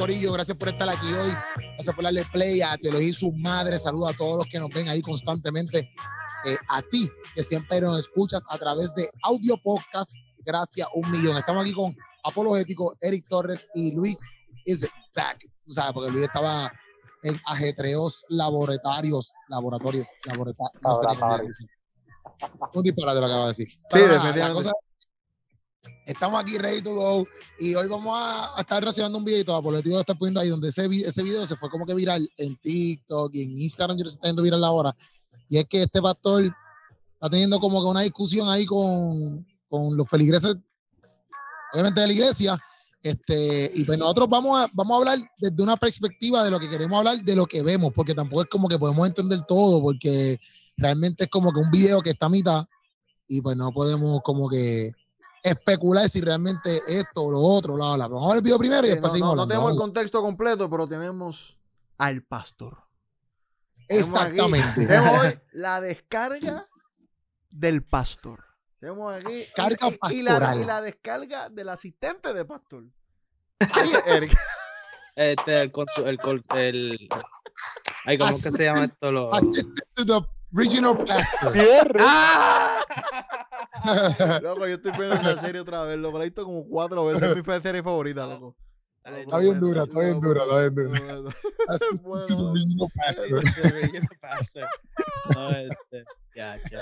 Corillo. Gracias por estar aquí hoy. Gracias por darle play a Teología y sus madres. Saludos a todos los que nos ven ahí constantemente. Eh, a ti, que siempre nos escuchas a través de audio podcast. Gracias, un millón. Estamos aquí con Apologético, Eric Torres y Luis is back. Tú sabes, porque Luis estaba en ajetreos laboratorios, laboratorios, laboratorios. No sé. Un disparate lo acabo de decir. Sí, definitivamente. Estamos aquí ready to go y hoy vamos a, estar reaccionando un video apologético lo está poniendo ahí donde ese, vi- ese video se fue como que viral en TikTok y en Instagram yo se está yendo viral ahora. Y es que este pastor está teniendo como que una discusión ahí con, con los feligreses obviamente de la iglesia. Este y pues nosotros vamos a, vamos a hablar desde una perspectiva de lo que queremos hablar de lo que vemos porque tampoco es como que podemos entender todo porque realmente es como que un video que está a mitad y pues no podemos como que especular si realmente esto o lo otro, bla, bla. Vamos a ver el video primero y Sí, después no, seguimos no, no tenemos el contexto completo, pero tenemos al pastor. Tenemos aquí- Exactamente. Tenemos hoy la descarga del pastor. Tenemos aquí y- Descarga y, y la, pastoral. y la descarga del asistente de pastor. Eric, Este, el, el, el, ay, ¿cómo es que se llama esto? Lo, Assistant to the regional pastor. ¡Ah! Loco, yo estoy viendo esa serie otra vez, loco. La he visto como cuatro veces. Es mi serie favorita, loco. Está bien dura, está bien dura, está bien dura. No, este, ya, ya.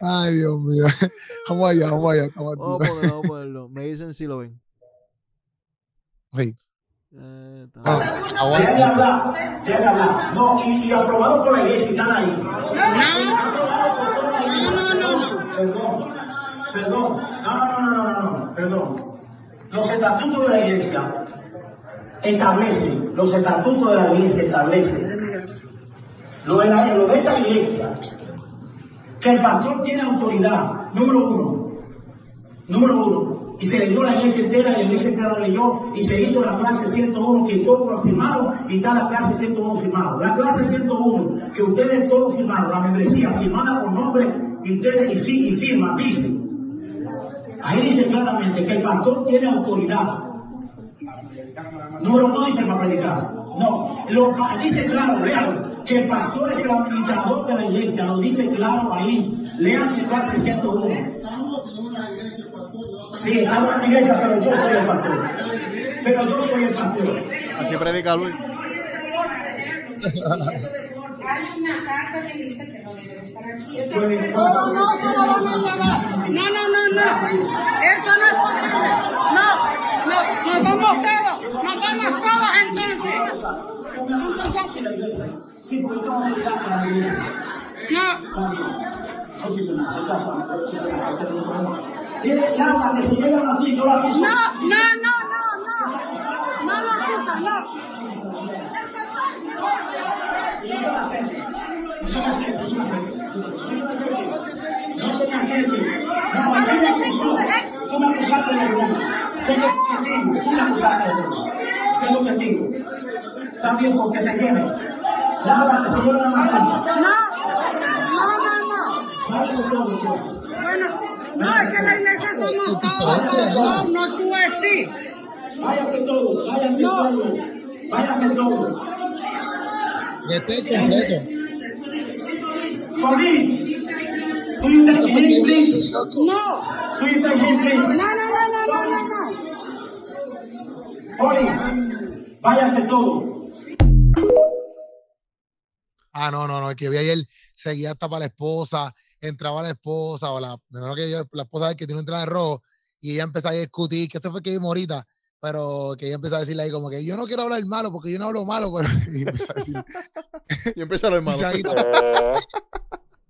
Ay, Dios mío. Vamos allá, vamos allá. Vamos Vamos a ponerlo, vamos a ponerlo. Me dicen si lo ven. Sí. Eh, Ah, hablar, deja de hablar. No, y, y aprobado por la iglesia, están ahí. Aprobado por toda la iglesia. Perdón, perdón, no, no, no, no, no, no, perdón. Los estatutos de la iglesia establecen, los estatutos de la iglesia establecen, lo de, la- lo de esta iglesia, que el pastor tiene autoridad, número uno, Número uno, y se leyó la iglesia entera, la iglesia entera la leyó, y se hizo la clase 101, que todos lo firmaron, y está la clase 101 firmado. La clase 101, que ustedes todos firmaron, la membresía firmada por nombre, y ustedes y, fi- y firman, dice. Ahí dice claramente que el pastor tiene autoridad. Número uno dice para predicar. No, lo, dice claro, lean, que el pastor es el administrador de la iglesia, lo dice claro ahí. Lean su clase 101. Sí, estamos en la iglesia, pero yo soy el pastor. Pero yo soy el pastor. Así predica Luis. Hay una carta que dice que no debe estar aquí. Eres- No, no, no, no, no, no, no, no, no, no, eso no es posible. No, no, nos vamos todos, nos vamos todos entonces. No, no, no, no, no, no, no lo acusa, no. También porque te quiero. Señor. No, no, no, no. Bueno, no, es que la iglesia somos todos. No, tú es sí. Váyase todo, váyase todo. Váyase todo. Este es completo. Him, please? No, no, no, no, no, no, no. Police. Váyase todo. Ah, no, no, no. El que vi ayer seguía hasta para la esposa, entraba la esposa, o la, que yo- la esposa que tiene un traje rojo, y ella empezó a discutir, que eso fue que vimos ahorita, pero que ella empezó a decirle ahí como que yo no quiero hablar malo porque yo no hablo malo, pero y empezó a decir, Y empieza lo hermano. "Pisadita".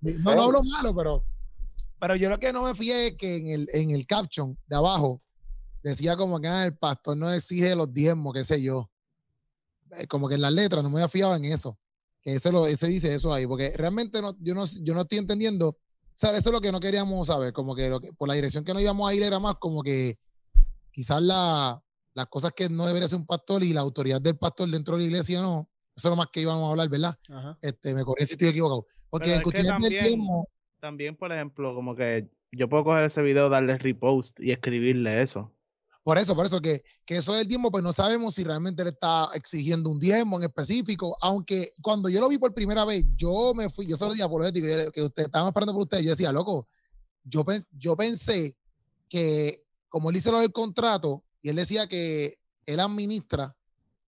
no, no hablo malo, pero, pero yo lo que no me fijé es que en el, en el caption de abajo decía como que ah, el pastor no exige los diezmos, qué sé yo. Eh, Como que en las letras no me había fijado en eso. Que ese, lo, ese dice eso ahí, porque realmente no, yo, no, yo no estoy entendiendo. O sea, eso es lo que no queríamos saber, como que, lo que por la dirección que nos íbamos a ir era más como que quizás la, las cosas que no debería ser un pastor y la autoridad del pastor dentro de la iglesia no. Eso es lo más que íbamos a hablar, ¿verdad? Ajá. Este, me corrí si estoy equivocado. Porque en cuestiones del también- tiempo, También, por ejemplo, como que yo puedo coger ese video, darle repost y escribirle eso. Por eso, por eso que, que eso del diezmo, pues no sabemos si realmente le está exigiendo un diezmo en específico, aunque cuando yo lo vi por primera vez, yo me fui, yo se lo dije a Apologético, yo que ustedes estaban esperando por ustedes, yo decía, loco, yo, yo pensé que como él hizo lo del contrato, y él decía que él administra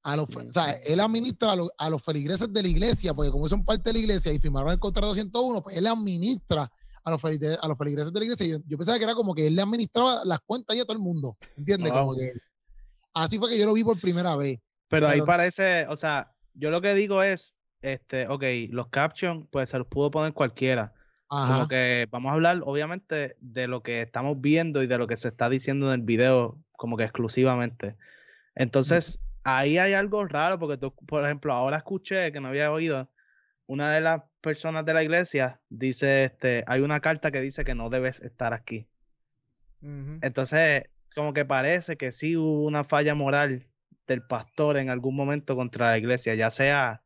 a los, o sea, él administra a los, a los feligreses de la iglesia, porque como son parte de la iglesia y firmaron el contrato 101, pues él administra a los, feligre- a los feligreses de la iglesia. Yo, yo pensaba que era como que él le administraba las cuentas y a todo el mundo, ¿entiendes? Wow. Como que así fue que yo lo vi por primera vez. Pero ahí parece, o sea, yo lo que digo es, este, ok, los captions, pues se los pudo poner cualquiera. Ajá. Como que vamos a hablar, obviamente, de lo que estamos viendo y de lo que se está diciendo en el video, como que exclusivamente. Entonces, ahí hay algo raro, porque tú, por ejemplo, ahora escuché que no había oído, una de las personas de la iglesia dice, este, hay una carta que dice que no debes estar aquí. Entonces, como que parece que sí hubo una falla moral del pastor en algún momento contra la iglesia, ya sea.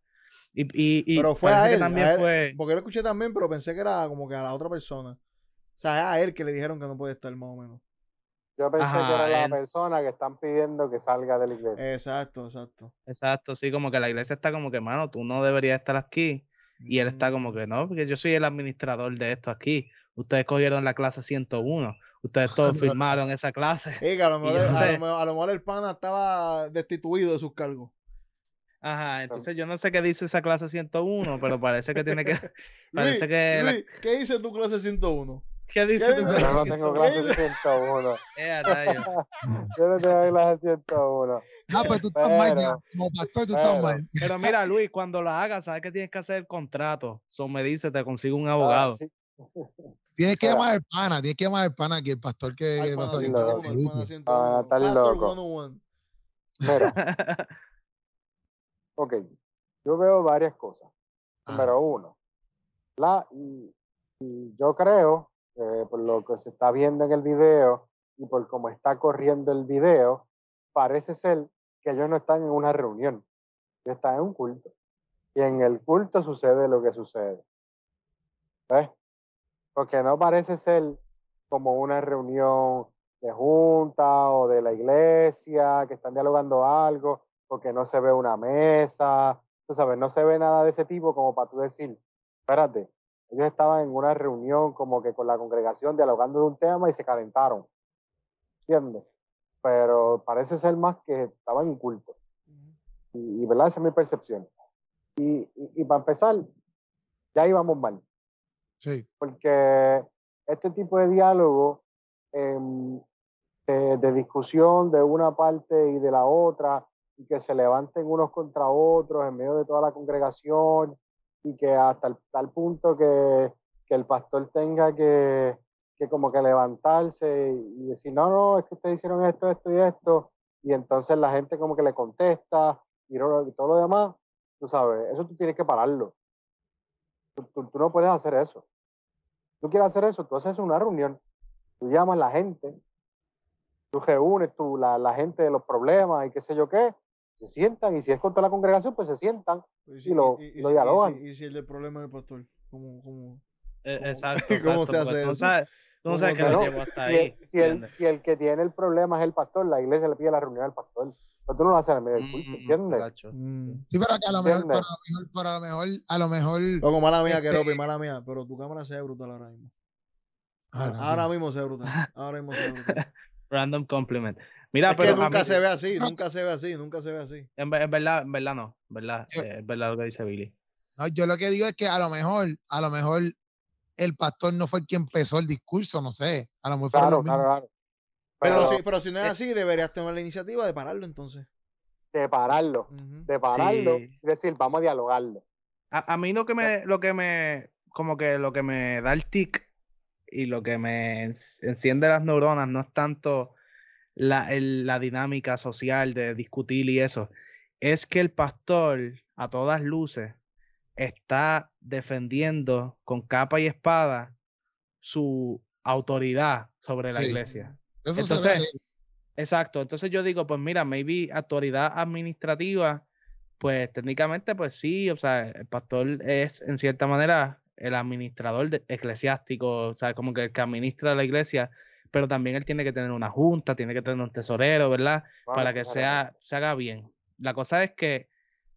Y, y, y Pero fue a que él, también a él, fue. Porque lo escuché también, pero pensé que era como que a la otra persona. O sea, es a él que le dijeron que no puede estar más o menos. Yo pensé Ajá, que era él. la persona que están pidiendo que salga de la iglesia. Exacto, exacto. Exacto, sí, como que la iglesia está como que, mano, tú no deberías estar aquí. Y él está como que, no, porque yo soy el administrador de esto aquí. Ustedes cogieron la clase 101. Ustedes todos firmaron esa clase. Que a mejor, lo mejor, a lo mejor el pana estaba destituido de sus cargos. Ajá, entonces yo no sé qué dice esa clase 101, pero parece que tiene que. Luis, Parece que la- Luis, ¿qué dice tu clase 101? ¿Qué dice ¿Qué tu dice? Yo no clase tengo 101? clase 101. Eh, a. Yo no tengo clase 101. Ah, pues tú estás mal ya. Como pastor, tú estás mal. Pero mira, Luis, cuando la hagas, sabes que tienes que hacer el contrato. So me dice, te consigo un Ah, abogado. sí. Tienes que llamar al pana, tienes que llamar al pana aquí, el pastor que, que. 101, al pana 101. Ah, Pastor loco. 101. Mira, ok. Yo veo varias cosas. Ah. Número uno, la, y, y yo creo, eh, por lo que se está viendo en el video y por cómo está corriendo el video, parece ser que ellos no están en una reunión, están en un culto. Y en el culto sucede lo que sucede. ¿Ves? Porque no parece ser como una reunión de junta o de la iglesia que están dialogando algo, porque no se ve una mesa, tú sabes, no se ve nada de ese tipo como para tú decir, espérate, ellos estaban en una reunión como que con la congregación dialogando de un tema y se calentaron, ¿entiendes? Pero parece ser más que estaban en culto. Y, y, ¿verdad? Esa es mi percepción. Y, y, y para empezar, ya íbamos mal Sí. porque este tipo de diálogo em, de, de discusión de una parte y de la otra, y que se levanten unos contra otros en medio de toda la congregación, y que hasta el, tal punto que, que el pastor tenga que, que como que levantarse y, decir, no, no, es que ustedes hicieron esto, esto y esto, y entonces la gente como que le contesta y, todo lo demás, tú sabes, eso tú tienes que pararlo. Tú, tú- tú no puedes hacer eso. Tú quieres hacer eso, tú haces una reunión, tú llamas a la gente, tú reúnes tú, la, la gente de los problemas y qué sé yo qué, se sientan y si es contra la congregación, pues se sientan. Pues Y lo- y- y lo si- dialogan. si- Y si el problema es el pastor, ¿cómo, cómo? Eh, ¿Cómo- Exacto. cómo exacto, se hace eso? Si ahí. el, si, el, ¿entiendes? si el que tiene el problema es el pastor, la iglesia le pide la reunión al pastor. Pero tú no lo haces en el medio del culto, Mm, ¿entiendes? gacho. Mm. Sí, pero que a lo mejor, ¿Entiendes? para lo mejor, para lo mejor, a lo mejor. Loco, mala mía, que Este- mala mía, pero tu cámara se ve brutal ahora mismo. Ah, Ahora, mismo se ve brutal. Ahora mismo se ve brutal. Random compliment. Mira, es que pero a nunca mí- se ve así, nunca se ve así, nunca se ve así. en, en verdad, en verdad no, en verdad, Yo- eh, es verdad lo que dice Billy. No, yo lo que digo es que a lo mejor, a lo mejor el pastor no fue que empezó el discurso, no sé. A lo mejor Claro, claro, claro. Pero, Pero si, pero si no es así, deberías tomar la iniciativa de pararlo entonces. de pararlo, Ujú. de pararlo Sí. y decir, vamos a dialogarlo. A, a mí lo que me, lo que me, como que lo que me da el tic y lo que me enciende las neuronas no es tanto la, el- la dinámica social de discutir y eso, es que el pastor, a todas luces, está defendiendo con capa y espada su autoridad sobre la Sí. iglesia. Eso Entonces, Exacto, entonces yo digo, pues mira, maybe autoridad administrativa, pues técnicamente, pues sí, o sea, el pastor es en cierta manera el administrador de- eclesiástico, o sea, como que el que administra la iglesia, pero también él tiene que tener una junta, tiene que tener un tesorero, ¿verdad? No Para que sea, se haga bien. La cosa es que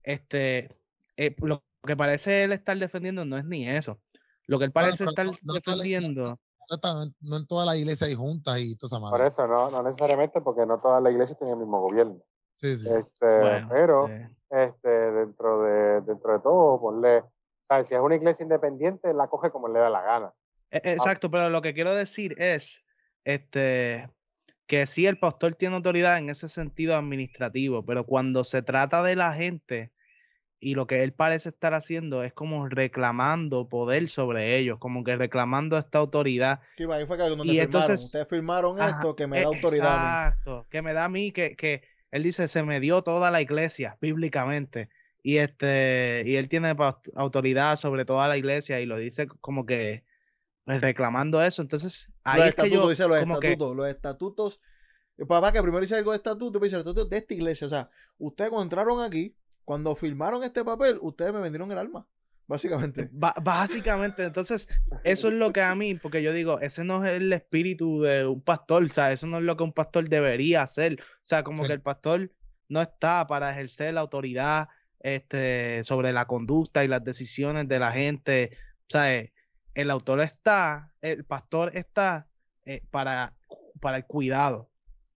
este, eh, lo que parece él estar defendiendo no es ni eso. Lo que él parece estar no- defendiendo. No, está- no en toda la iglesia hay juntas y toda esa Por madre. eso, no, no necesariamente porque no todas las iglesias tienen el mismo gobierno. Sí, sí. Este, Bueno, pero sí. este, dentro, de, dentro de todo, ponle, ¿sabes? Si es una iglesia independiente, la coge como le da la gana. E- Exacto, pero lo que quiero decir es este que sí el pastor tiene autoridad en ese sentido administrativo, pero cuando se trata de la gente y lo que él parece estar haciendo es como reclamando poder sobre ellos, como que reclamando esta autoridad. Sí, ahí fue que Y firmaron. entonces- Ustedes firmaron Ajá, esto que me e- da autoridad a mí. Exacto, que me da a mí que, que él dice se me dio toda la iglesia bíblicamente y este y él tiene autoridad sobre toda la iglesia y lo dice como que reclamando eso. Entonces ahí Los es que estatutos, yo dice los que- estatutos. Los estatutos. El papá que primero dice algo de estatuto, pero dice los estatutos de esta iglesia. O sea, ustedes cuando entraron aquí, cuando firmaron este papel, ustedes me vendieron el alma. Básicamente. Básicamente, entonces, eso es lo que a mí, porque yo digo, ese no es el espíritu de un pastor, o sea, eso no es lo que un pastor debería hacer. O sea, como Sí. que el pastor no está para ejercer la autoridad este, sobre la conducta y las decisiones de la gente. O sea, eh, el autor está, el pastor está eh, para, para el cuidado,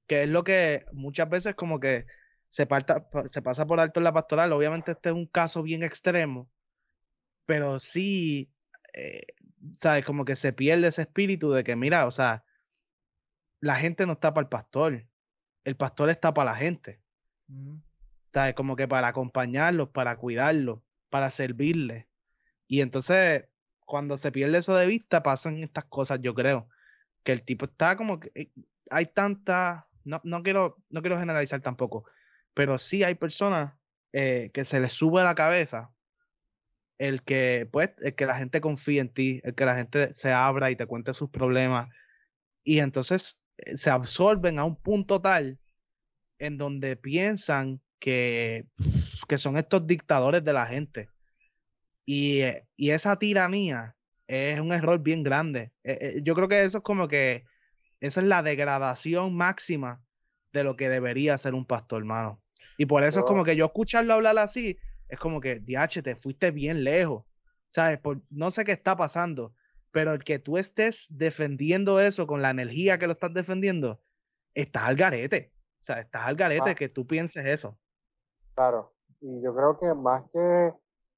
que es lo que muchas veces como que se, parta- pa- se pasa por alto en la pastoral. Obviamente este es un caso bien extremo, pero sí, eh, ¿sabes? Como que se pierde ese espíritu de que, mira, o sea, la gente no está para el pastor, el pastor está para la gente, Ujú. ¿sabes? Como que para acompañarlos, para cuidarlos, para servirles. Y entonces, cuando se pierde eso de vista, pasan estas cosas, yo creo, que el tipo está como que eh, hay tanta, no, no quiero, no quiero generalizar tampoco, pero sí hay personas eh, que se les sube a la cabeza el que, pues, el que la gente confíe en ti, el que la gente se abra y te cuente sus problemas. Y entonces eh, se absorben a un punto tal en donde piensan que, que son estos dictadores de la gente. Y, eh, y esa tiranía es un error bien grande. Eh, eh, yo creo que eso es como que esa es la degradación máxima de lo que debería ser un pastor, hermano. Y por eso es como que yo escucharlo hablar así, es como que, DH, te fuiste bien lejos. ¿Sabes? Por, no sé qué está pasando, pero el que tú estés defendiendo eso con la energía que lo estás defendiendo, estás al garete. O sea, estás al garete Ah. que tú pienses eso. Claro. Y yo creo que más que,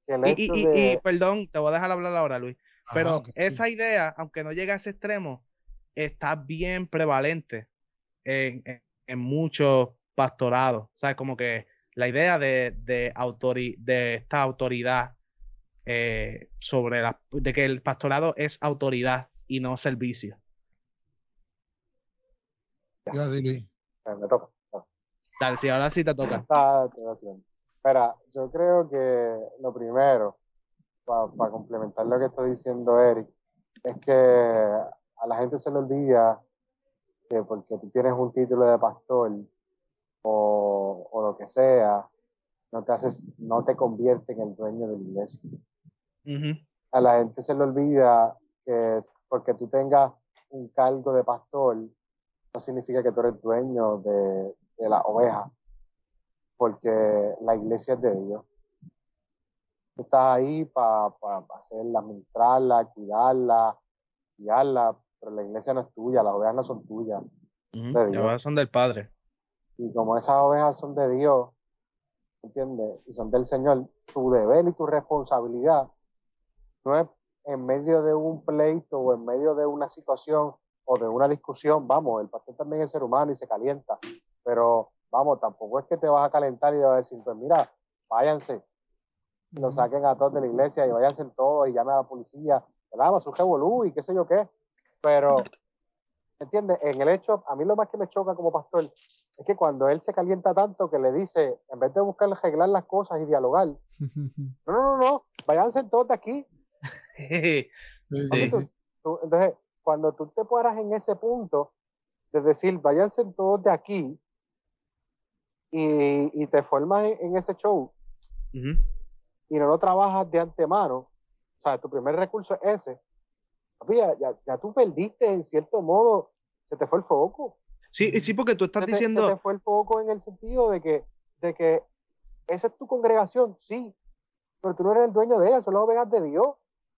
Y, hecho y- y- de... y, perdón, te voy a dejar hablar ahora, Luis. Ajá, Pero sí. esa idea, aunque no llegue a ese extremo, está bien prevalente en, en- en muchos pastorados. O sea, como que la idea de, de, autori- de esta autoridad eh, sobre la, de que el pastorado es autoridad y no servicio. ¿Qué iba a decir, Luis? Me toca. Dale, si ahora sí te toca. Ah. Espera, yo creo que lo primero, para complementar lo que está diciendo Eric, es que a la gente se le olvida que porque tú tienes un título de pastor o, o lo que sea, no te haces, no te convierte en el dueño de la iglesia. A la gente se le olvida que porque tú tengas un cargo de pastor, no significa que tú eres dueño de, de la oveja, porque la iglesia es de Dios. Tú estás ahí para hacerla, administrarla, cuidarla, guiarla, pero la iglesia no es tuya, las ovejas no son tuyas. De Dios. va, son del Padre. Y como esas ovejas son de Dios, ¿entiendes? Y son del Señor, tu deber y tu responsabilidad no es en medio de un pleito o en medio de una situación o de una discusión, vamos, el pastor también es ser humano y se calienta, pero vamos, tampoco es que te vas a calentar y te vas a decir, pues mira, váyanse, lo saquen a todos de la iglesia y váyanse todos y llamen a la policía, ¿verdad? Va a surgir revolú y qué sé yo qué, pero, ¿entiendes? En el hecho, a mí lo más que me choca como pastor es que cuando él se calienta tanto que le dice, en vez de buscar arreglar las cosas y dialogar, no, no, no, no, váyanse todos de aquí. Sí. Tú- entonces, cuando tú te paras en ese punto de decir, váyanse todos de aquí y, y te formas en, en ese show Ujú. y no lo trabajas de antemano, o sea, tu primer recurso es ese, ya, ya, ya tú perdiste en cierto modo se te fue el foco. Sí, sí, porque tú estás se te, se diciendo. te fue el foco en el sentido de que, de que esa es tu congregación, sí, pero tú no eres el dueño de ella, son las ovejas de Dios.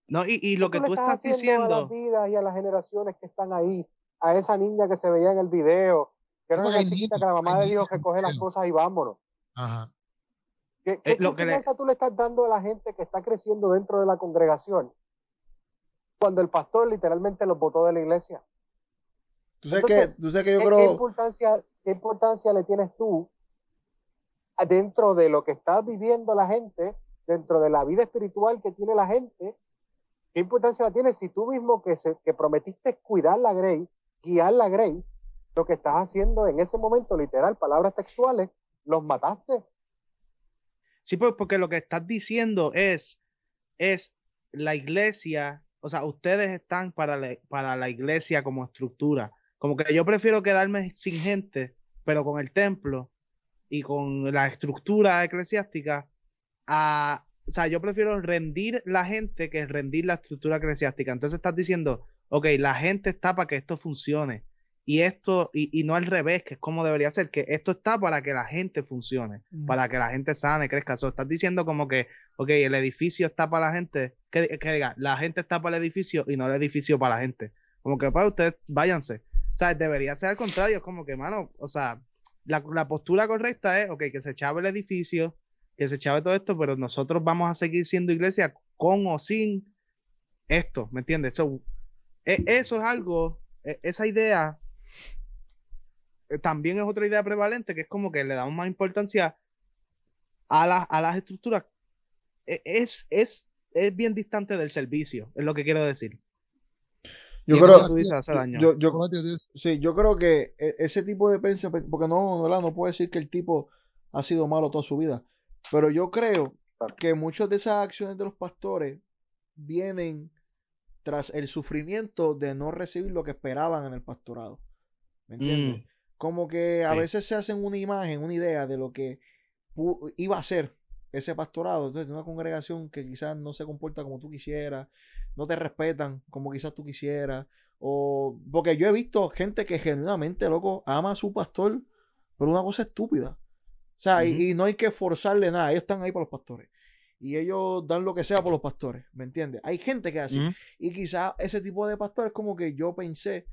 No, y, y lo que le tú estás estás haciendo a las diciendo. vidas y a las generaciones que están ahí, a esa niña que se veía en el video, que era una chiquita que la mamá Dios niños en recoge las cosas y vámonos. Ajá. ¿Qué, qué Eh, lo que le- enseñanza tú le estás dando a la gente que está creciendo dentro de la congregación? Cuando el pastor literalmente los botó de la iglesia. Tú sabes Entonces, que, tú sabes que yo ¿Qué, qué creo. importancia, ¿Qué importancia le tienes tú dentro de lo que está viviendo la gente, dentro de la vida espiritual que tiene la gente? ¿Qué importancia la tienes si tú mismo que, se, que prometiste cuidar la Grey, guiar la Grey, lo que estás haciendo en ese momento, literal, palabras textuales, los mataste? Sí, pues porque lo que estás diciendo es, es la iglesia, o sea, ustedes están para la, para la iglesia como estructura. Como que yo prefiero quedarme sin gente, pero con el templo y con la estructura eclesiástica, a, o sea, yo prefiero rendir la gente que rendir la estructura eclesiástica. Entonces estás diciendo, ok, la gente está para que esto funcione. Y esto, y, y no al revés, que es como debería ser, que esto está para que la gente funcione para que la gente sane, crezca. So, estás diciendo como que, ok, el edificio está para la gente, que, que diga, la gente está para el edificio y no el edificio para la gente. Como que para ustedes, váyanse. O sea, debería ser al contrario, es como que, mano, o sea, la, la postura correcta es, ok, que se chave el edificio, que se chave todo esto, pero nosotros vamos a seguir siendo iglesia con o sin esto, ¿me entiendes? So, e- eso es algo, e- esa idea también es otra idea prevalente que es como que le damos más importancia a, las a las estructuras. E- Es, es, es bien distante del servicio, es lo que quiero decir. Yo creo, eso Tú dices, hace daño. yo, sí, yo creo que e- ese tipo de pensamiento, porque no, ¿verdad? no puedo decir que el tipo ha sido malo toda su vida, pero yo creo que muchas de esas acciones de los pastores vienen tras el sufrimiento de no recibir lo que esperaban en el pastorado. ¿Me entiendes? Como que a Sí. veces se hacen una imagen, una idea de lo que iba a ser ese pastorado. Entonces, una congregación que quizás no se comporta como tú quisieras, no te respetan como quizás tú quisieras. O porque yo he visto gente que genuinamente, loco, ama a su pastor, pero una cosa estúpida. O sea, y- no hay que forzarle nada. Ellos están ahí por los pastores. Y ellos dan lo que sea por los pastores. ¿Me entiendes? Hay gente que. Ujú. Y quizás ese tipo de pastores como que yo pensé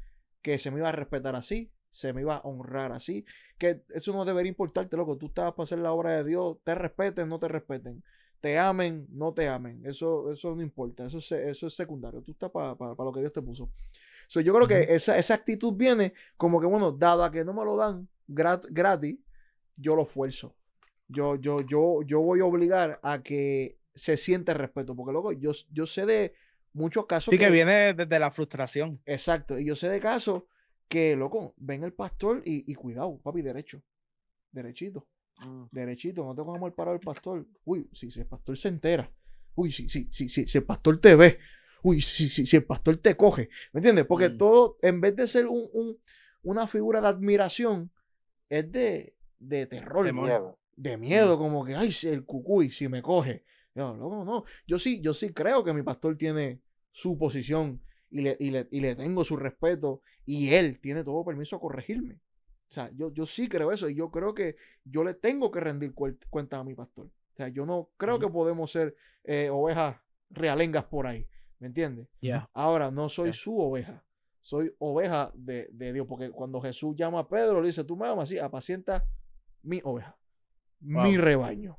que se me iba a respetar así, se me iba a honrar así, que eso no debería importarte, loco. Tú estás para hacer la obra de Dios, te respeten, no te respeten, te amen, no te amen. Eso, eso no importa, eso es, eso es secundario. Tú estás para, para, para lo que Dios te puso. So, yo creo que esa, esa actitud viene como que, bueno, dado a que no me lo dan grat- gratis, yo lo esfuerzo. Yo, yo, yo, yo voy a obligar a que se siente respeto, porque luego yo, yo sé de muchos casos Sí, que viene desde la frustración. Exacto. Y yo sé de casos que, loco, ven el pastor y, y cuidado, papi, derecho. Derechito. Derechito. No te cojas mal parado el pastor. Uy, si, si el pastor se entera. Uy, si, si, si, si, si el pastor te ve. Uy, si, si, si el pastor te coge. ¿Me entiendes? Porque Mm. todo, en vez de ser un, un- una figura de admiración, es de, de terror. Temor. Miedo. De miedo, como que, ay, si el cucuy, si me coge. Yo, loco, no. Yo sí, yo sí creo que mi pastor tiene su posición y le, y le, y le tengo su respeto y él tiene todo permiso a corregirme. O sea, yo, yo sí creo eso y yo creo que yo le tengo que rendir cuentas a mi pastor. O sea, yo no creo que podemos ser eh, ovejas realengas por ahí. ¿Me entiendes? Ahora, no soy su oveja. Soy oveja de, de Dios. Porque cuando Jesús llama a Pedro, le dice, tú me amas, sí, apacienta mi oveja. Mi rebaño.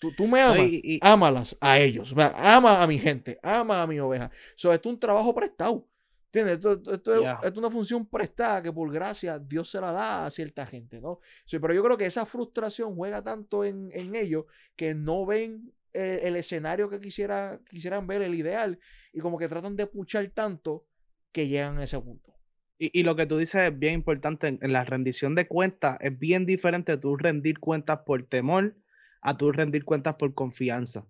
Tú, tú me amas, y- y- ámalas a ellos. Ama a mi gente, ama a mi oveja. So, esto es un trabajo prestado. ¿Entiendes? Esto, esto- esto es, Ya. esto es una función prestada que por gracia Dios se la da a cierta gente, ¿no? Sí, pero yo creo que esa frustración juega tanto en, en ellos que no ven eh, el escenario que quisiera, quisieran ver, el ideal, y como que tratan de puchar tanto que llegan a ese punto. Y, y lo que tú dices es bien importante en, en la rendición de cuentas, es bien diferente tú rendir cuentas por temor a tú rendir cuentas por confianza.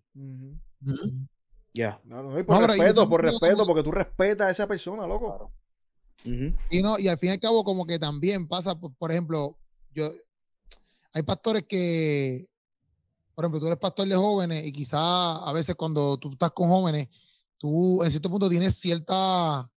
Ya. Claro, no, y por No, pero yo respeto, por respeto, porque tú respetas a esa persona, loco. Claro. Y no, y al fin y al cabo, como que también pasa, por, por ejemplo, yo hay pastores que, por ejemplo, tú eres pastor de jóvenes y quizás a veces cuando tú estás con jóvenes, tú en cierto punto tienes cierta,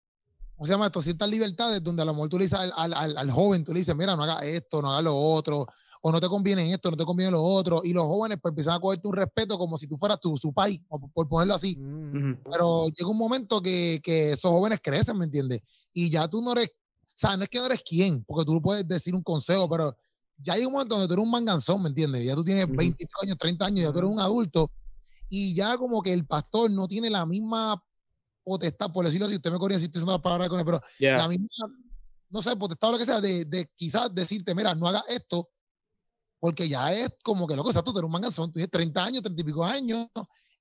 ¿cómo se llama esto? Ciertas libertades donde a lo mejor tú le dices al, al- al- al joven, tú le dices, mira, no haga esto, no haga lo otro, o no te conviene esto, no te conviene lo otro, y los jóvenes pues empiezan a cogerte un respeto como si tú fueras tu, su país, o por, por ponerlo así. Mm. Ujú. Pero llega un momento que, que esos jóvenes crecen, ¿me entiendes? Y ya tú no eres, o sea, no es que no eres quién, porque tú puedes decir un consejo, pero ya hay un momento donde tú eres un manganzón, ¿me entiendes? Ya tú tienes Ujú. 20 años, 30 años, ya tú eres un adulto, y ya como que el pastor no tiene la misma potestad, por decirlo así, usted me corría si estoy usando las palabras con él, pero Ya. la misma, no sé, potestad o lo que sea, de, de quizás decirte, mira, no hagas esto, porque ya es como que loco, exacto, tú eres un manganzón, tú tienes 30 años, 30 y pico años,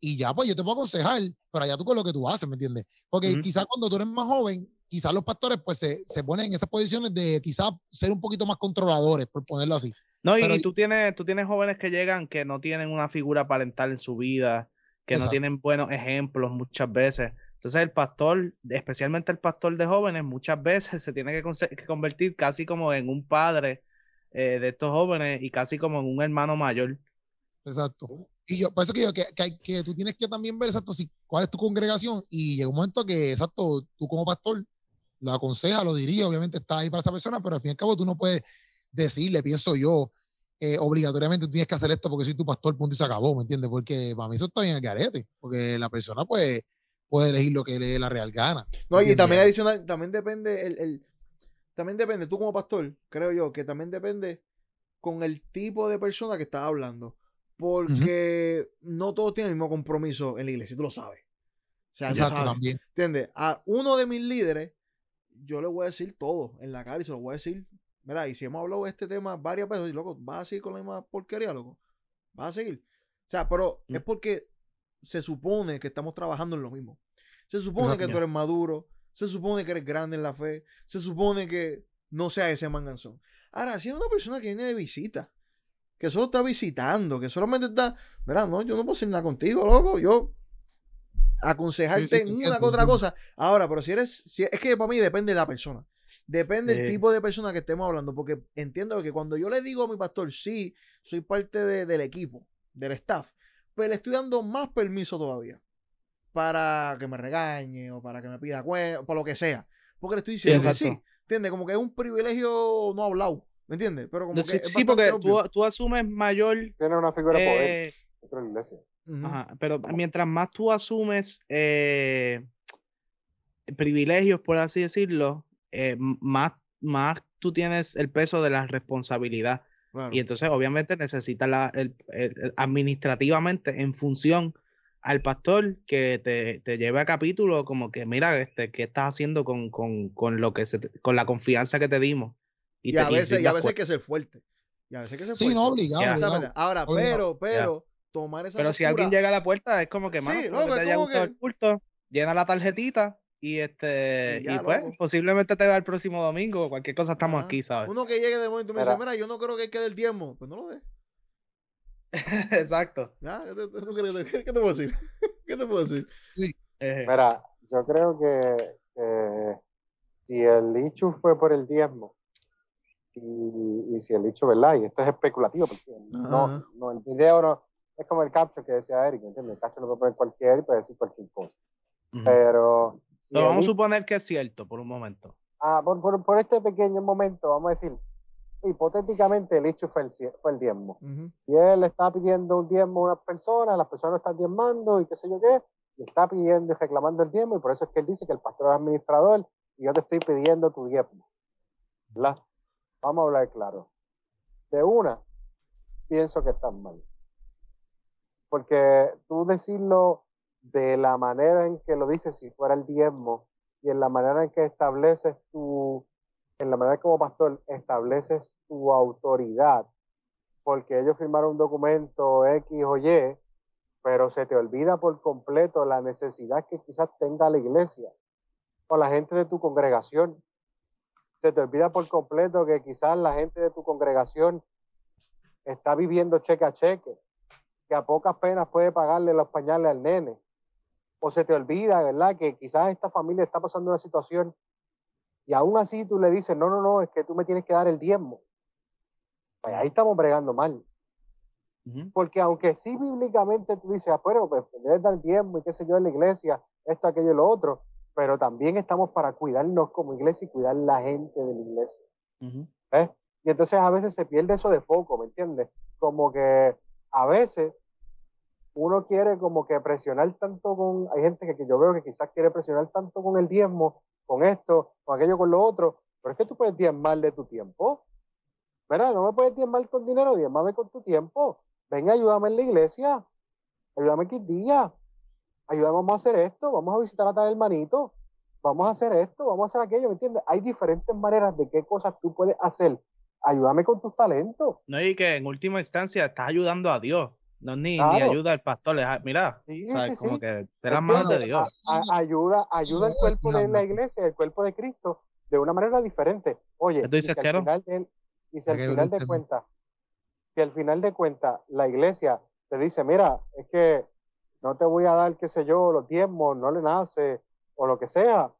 y ya pues yo te puedo aconsejar, pero allá tú con lo que tú haces, ¿me entiendes? Porque quizás cuando tú eres más joven, quizás los pastores pues se, se ponen en esas posiciones de quizás ser un poquito más controladores, por ponerlo así. No, y, Pero- y tú tienes, tú tienes jóvenes que llegan que no tienen una figura parental en su vida, que no tienen buenos ejemplos muchas veces. Entonces el pastor, especialmente el pastor de jóvenes, muchas veces se tiene que, convertir casi como en un padre eh, de estos jóvenes y casi como en un hermano mayor. Exacto. Y yo, por eso que yo, que, que tú tienes que también ver, exacto, si, cuál es tu congregación y llega un momento que, exacto, tú como pastor lo aconseja, lo diría, obviamente está ahí para esa persona, pero al fin y al cabo tú no puedes decirle, pienso yo, eh, obligatoriamente tú tienes que hacer esto porque soy tu pastor, punto y se acabó, ¿me entiendes? Porque para mí eso está bien el garete, porque la persona pues puede elegir lo que le dé la real gana. No, y también adicional, también depende el, el- también depende, tú como pastor, creo yo, que también depende con el tipo de persona que estás hablando. Porque no todos tienen el mismo compromiso en la iglesia, tú lo sabes. O sea, Exacto, sabes, también. ¿entiendes? A uno de mis líderes, yo le voy a decir todo en la cara y se lo voy a decir. Mira, y si hemos hablado de este tema varias veces, y loco, vas a seguir con la misma porquería, loco. Vas a seguir. O sea, pero es porque se supone que estamos trabajando en lo mismo. Se supone que tú eres maduro, se supone que eres grande en la fe, se supone que no sea ese manganzón. Ahora, si es una persona que viene de visita, que solo está visitando, que solamente está, mira, no, yo no puedo hacer nada contigo, loco, yo aconsejarte en una que otra cosa. Ahora, pero si eres, si, es que para mí depende de la persona. Depende del tipo de persona que estemos hablando, porque entiendo que cuando yo le digo a mi pastor, sí, soy parte de- del equipo, del staff, pues le estoy dando más permiso todavía para que me regañe o para que me pida cuenta, por lo que sea. Porque le estoy diciendo que sí. ¿entiendes? Como que es un privilegio no hablado, ¿me entiendes? Pero como Sí, que es sí, porque tú, tú asumes mayor, Tiene una figura de poder eh, dentro de la iglesia. Ujú. Ajá, pero mientras más tú asumes eh, privilegios, por así decirlo, eh, más, más tú tienes el peso de la responsabilidad. Claro. Y entonces, obviamente, necesitas la, el- el- el- administrativamente en función al pastor que te, te lleve a capítulo, como que mira, este, ¿qué estás haciendo con, con, con lo que se con la confianza que te dimos? y, te- a veces, y a veces hay que ser fuerte. Y a veces hay que ser Sí, fuerte. no, obligado. Ahora, Obligado. pero, pero, tomar esa Pero si alguien llega a la puerta, es como que, mano, Sí, es te haya como gustado que- el culto, llena la tarjetita y este Y ya, y pues loco. posiblemente te vea el próximo domingo, cualquier cosa estamos Ajá. aquí, ¿sabes? Uno que llegue de momento y me dice, Mira. yo no creo que quede el diezmo. Pues no lo des. Exacto. ¿Ya? ¿Qué te, tú crees? ¿Qué- qué te puedo decir? ¿Qué te puedo decir? Mira, yo creo que, si el dicho fue por el diezmo, y, y si el dicho, ¿verdad? Y esto es especulativo, porque no, no, el video no, es como el caption que decía Eric, ¿entiendes? El caption lo puede poner cualquiera y puede decir cualquier cosa. Pero el vamos a suponer que es cierto por un momento. ah, por, por, por este pequeño momento, vamos a decir, hipotéticamente el hecho fue el, fue el diezmo. Ujú. Y él está pidiendo un diezmo a una persona, las personas están diezmando y qué sé yo qué, y está pidiendo y reclamando el diezmo, y por eso es que él dice que el pastor es administrador y yo te estoy pidiendo tu diezmo. ¿Verdad? Vamos a hablar claro. De una, pienso que estás mal. Porque tú decirlo de la manera en que lo dices, si fuera el diezmo, y en la manera en que estableces tu, en la manera como pastor estableces tu autoridad, porque ellos firmaron un documento X o Y, pero se te olvida por completo la necesidad que quizás tenga la iglesia o la gente de tu congregación. Se te olvida por completo que quizás la gente de tu congregación está viviendo cheque a cheque, que a pocas penas puede pagarle los pañales al nene. O se te olvida, ¿verdad? Que quizás esta familia está pasando una situación y aún así tú le dices, no, no, no, es que tú me tienes que dar el diezmo. Pues ahí estamos bregando mal. Porque aunque sí bíblicamente tú dices, ah, pero pues debes dar diezmo y qué sé yo en la iglesia, esto, aquello y lo otro, pero también estamos para cuidarnos como iglesia y cuidar la gente de la iglesia. ¿ves? Y entonces a veces se pierde eso de foco, ¿me entiendes? Como que a veces uno quiere como que presionar tanto con, hay gente que, yo veo que quizás quiere presionar tanto con el diezmo, con esto, con aquello, con lo otro, pero es que tú puedes diezmar de tu tiempo. ¿Verdad? No me puedes diezmar con dinero, diezmame con tu tiempo. Ven, ayúdame en la iglesia, ayúdame aquí día, ayúdame, a hacer esto, vamos a visitar a tal hermanito, vamos a hacer esto, vamos a hacer aquello, ¿me entiendes? Hay diferentes maneras de qué cosas tú puedes hacer. Ayúdame con tus talentos. No, y que en última instancia estás ayudando a Dios. No es ni, ni ayuda al pastor. es, mira, Sí, ¿sabes? sí, como sí. que de las manos de. Dios. A- a- ayuda, ayuda al cuerpo de la iglesia, el cuerpo de Cristo, de una manera diferente. Oye, ¿Qué tú y si al final de, y si al final de cuentas, que al final de cuentas la iglesia te dice, mira, es que no te voy a dar, qué sé yo, los diezmos, no le nace, o lo que sea.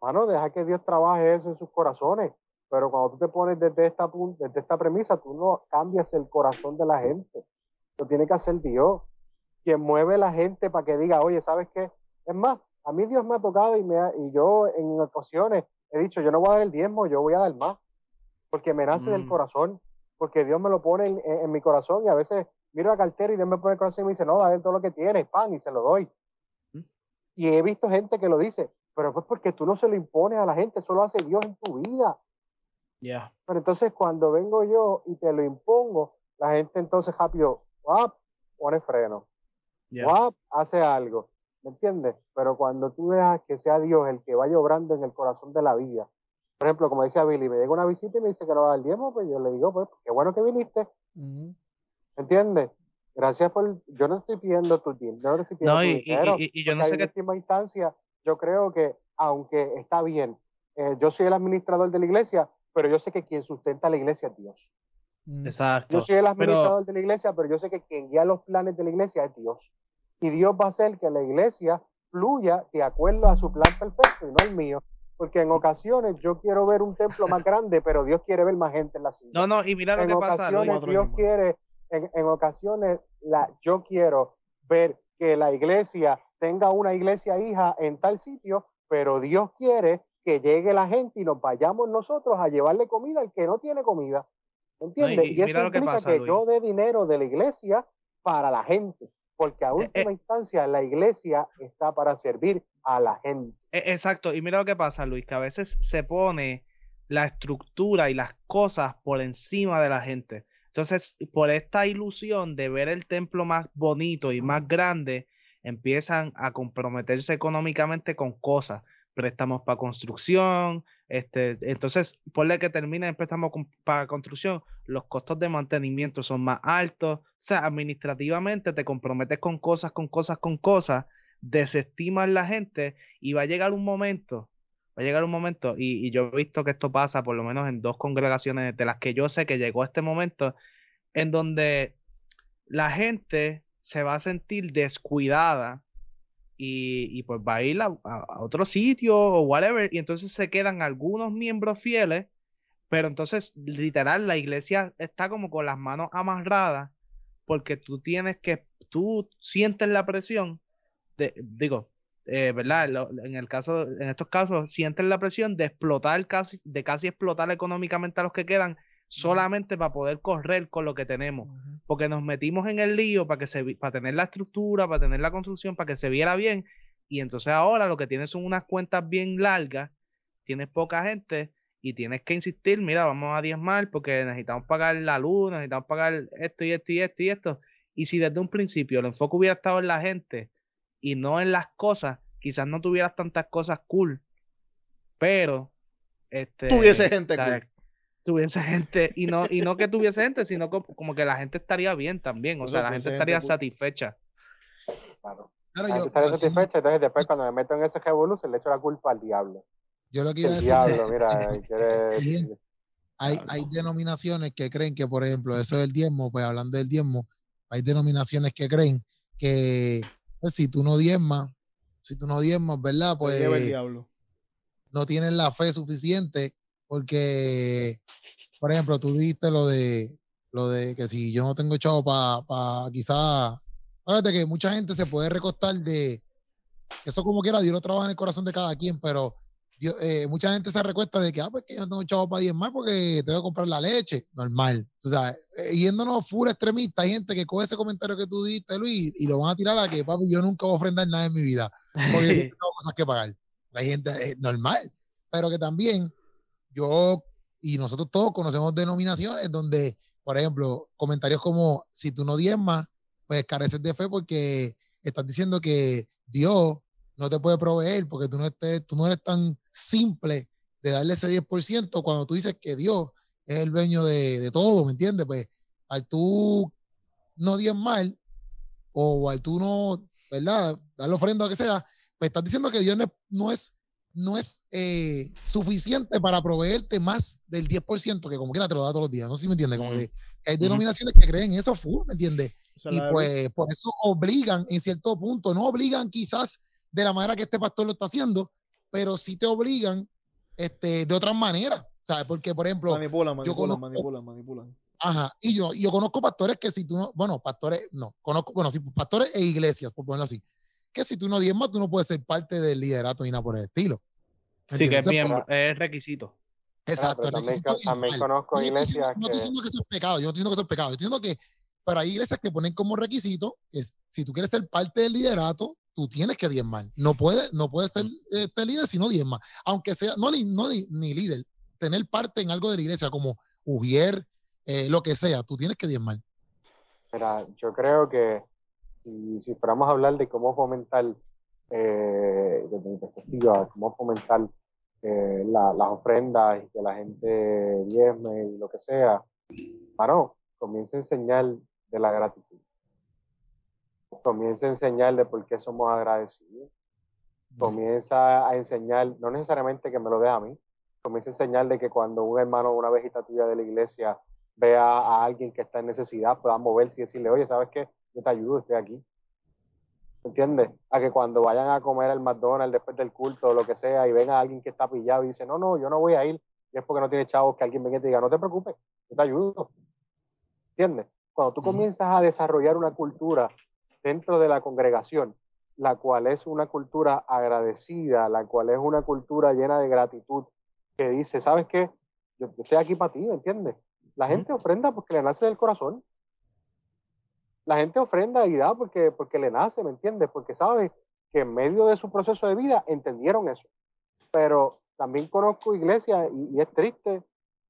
Mano, deja que Dios trabaje eso en sus corazones. Pero cuando tú te pones desde esta, pun- desde esta premisa, tú no cambias el corazón de la gente. Lo tiene que hacer Dios. Quien mueve la gente para que diga, oye, ¿sabes qué? Es más, a mí Dios me ha tocado y, me ha- y yo en ocasiones he dicho, yo no voy a dar el diezmo, yo voy a dar más. Porque me nace del Mm. corazón. Porque Dios me lo pone en, en- en mi corazón y a veces miro la cartera y Dios me pone el corazón y me dice, no, dale todo lo que tienes, pan, y se lo doy. Mm. Y he visto gente que lo dice, pero pues porque tú no se lo impones a la gente, eso lo hace Dios en tu vida. Ya. Pero entonces cuando vengo yo y te lo impongo, la gente entonces rápido, ¡guap! pone freno, hace algo, ¿me entiendes? Pero cuando tú dejas que sea Dios el que vaya obrando en el corazón de la vida, por ejemplo, como decía Billy, me llega una visita y me dice que no va a dar diezmo, pues yo le digo, pues qué bueno que viniste. ¿me entiendes? Gracias por, yo no estoy pidiendo tu tiempo, yo no estoy pidiendo No, tu y, y- dinero, y- y yo no sé en qué. última instancia, yo creo que, aunque está bien, eh, yo soy el administrador de la iglesia, pero yo sé que quien sustenta la iglesia es Dios. Mm. Exacto. Yo soy el administrador de la iglesia, pero yo sé que quien guía los planes de la iglesia es Dios. Y Dios va a hacer que la iglesia fluya de acuerdo a su plan perfecto y no el mío. Porque en ocasiones yo quiero ver un templo más grande, pero Dios quiere ver más gente en la silla. No, no, y mira lo en que pasa, Luis. Dios quiere, en, en ocasiones la, yo quiero ver que la iglesia tenga una iglesia hija en tal sitio, pero Dios quiere que llegue la gente y nos vayamos nosotros a llevarle comida al que no tiene comida. ¿Entiendes? y- y, y eso que implica pasa, que yo dé dinero de la iglesia para la gente, porque a Eh, última eh. instancia la iglesia está para servir a la gente. E- Exacto, y mira lo que pasa, Luis, que a veces se pone la estructura y las cosas por encima de la gente. Entonces, por esta ilusión de ver el templo más bonito y más grande, empiezan a comprometerse económicamente con cosas, préstamos para construcción, este, entonces, ponle que termine el préstamo para construcción, los costos de mantenimiento son más altos, o sea, administrativamente te comprometes con cosas, con cosas, con cosas, desestimas la gente y va a llegar un momento, va a llegar un momento, y yo he visto que esto pasa por lo menos en dos congregaciones de las que yo sé que llegó este momento, en donde la gente se va a sentir descuidada y, pues va a ir a, otro sitio o whatever, y entonces se quedan algunos miembros fieles, pero entonces literal la iglesia está como con las manos amarradas porque tú tienes que, tú sientes la presión de, digo, eh, ¿verdad? En el caso, en estos casos, sienten la presión de explotar casi, de casi explotar económicamente a los que quedan solamente para poder correr con lo que tenemos. Porque nos metimos en el lío para que se, vi- para tener la estructura, para tener la construcción, para que se viera bien. Y entonces ahora lo que tienes son unas cuentas bien largas, tienes poca gente y tienes que insistir, mira, vamos a diezmar porque necesitamos pagar la luz, necesitamos pagar esto y esto y esto y esto. Y si desde un principio el enfoque hubiera estado en la gente y no en las cosas, quizás no tuvieras tantas cosas cool. Pero este Tuviese gente cool. Tuviese gente y no y no que tuviese gente, sino co- como, que la gente estaría bien también, o sea, la gente estaría satisfecha. Claro. Claro, La yo, estaría sí- satisfecha, entonces después cuando me meto en ese revolución le echo la culpa al diablo. yo lo que iba a El decir es diablo, mira, hay, hay denominaciones que creen que, por ejemplo, eso del diezmo, pues hablando del diezmo, hay denominaciones que creen que pues, si tú no diezmas, si tú no diezmas, ¿verdad? Lleva el Pues diablo. no tienes la fe suficiente porque, por ejemplo, tú dijiste lo de lo de que si yo no tengo chavo para pa, quizá, fíjate que mucha gente se puede recostar de, eso como quiera, Dios lo trabaja en el corazón de cada quien, pero Dios- eh, mucha gente se recuesta de que, ah, pues que yo no tengo chavo para diezmar porque tengo que comprar la leche, normal. O sea, eh, yéndonos full extremista, hay gente que coge ese comentario que tú diste, Luis, y lo van a tirar a que, papi, yo nunca voy a ofrendar nada en mi vida, porque yo tengo cosas que pagar. Hay gente eh, normal, pero que también yo y nosotros todos conocemos denominaciones donde, por ejemplo, comentarios como, si tú no diezmas, pues careces de fe porque estás diciendo que Dios no te puede proveer porque tú no, estés, tú no eres tan simple de darle ese 10% cuando tú dices que Dios es el dueño de, de todo, ¿me entiendes? Pues al tú no diezmar o al tú no, ¿verdad? Darle ofrenda o que sea, pues estás diciendo que Dios no es, no es eh, suficiente para proveerte más del 10% que como quiera te lo da todos los días. No sé si me entiendes. Como que hay denominaciones que creen eso full, ¿me entiendes? O sea, Y pues por eso obligan en cierto punto, no obligan quizás de la manera que este pastor lo está haciendo, pero sí te obligan este, de otras maneras. ¿Sabes? Porque, por ejemplo, manipulan, manipulan, conozco- manipulan, manipulan. Ajá, y yo, yo conozco pastores que si tú no, bueno, pastores, no, conozco, bueno, sí, pastores e iglesias, por ponerlo así, que si tú no diezmas, tú no puedes ser parte del liderato ni nada por el estilo. ¿Me Sí, que es pero- es requisito. Exacto, pero el también, requisito también conozco No estoy diciendo- iglesias no estoy que diciendo que eso es pecado, yo no estoy diciendo que eso es pecado, estoy diciendo que, pero hay iglesias que ponen como requisito que es- si tú quieres ser parte del liderato, tú tienes que diezmar. No puedes, no puedes ser este líder si no diezmas. Aunque sea, no, ni, no ni, ni líder, tener parte en algo de la iglesia, como Ujier, eh, lo que sea, tú tienes que diezmar. Mira, yo creo que si, si fuéramos a hablar de cómo fomentar, eh, desde mi perspectiva, cómo fomentar eh, la- las ofrendas y que la gente diezme y lo que sea, mano, comienza a enseñar de la gratitud. Comienza a enseñar de por qué somos agradecidos. Comienza a enseñar, no necesariamente que me lo deje a mí, comienza a enseñar de que cuando un hermano o una vejita tuya de la iglesia vea a alguien que está en necesidad, pueda moverse y decirle, oye, ¿sabes qué? Yo te ayudo, estoy aquí. ¿Entiendes? A que cuando vayan a comer al McDonald's después del culto o lo que sea y ven a alguien que está pillado y dice, no, no, yo no voy a ir, y es porque no tiene chavos, que alguien venga y te diga, no te preocupes, yo te ayudo. ¿Entiendes? Cuando tú comienzas a desarrollar una cultura dentro de la congregación, la cual es una cultura agradecida, la cual es una cultura llena de gratitud, que dice, ¿sabes qué? Yo, yo estoy aquí para ti, ¿me entiendes? La gente ofrenda porque le nace del corazón. La gente ofrenda y da porque, porque le nace, ¿me entiendes? Porque sabe que en medio de su proceso de vida entendieron eso. Pero también conozco iglesias y, y es triste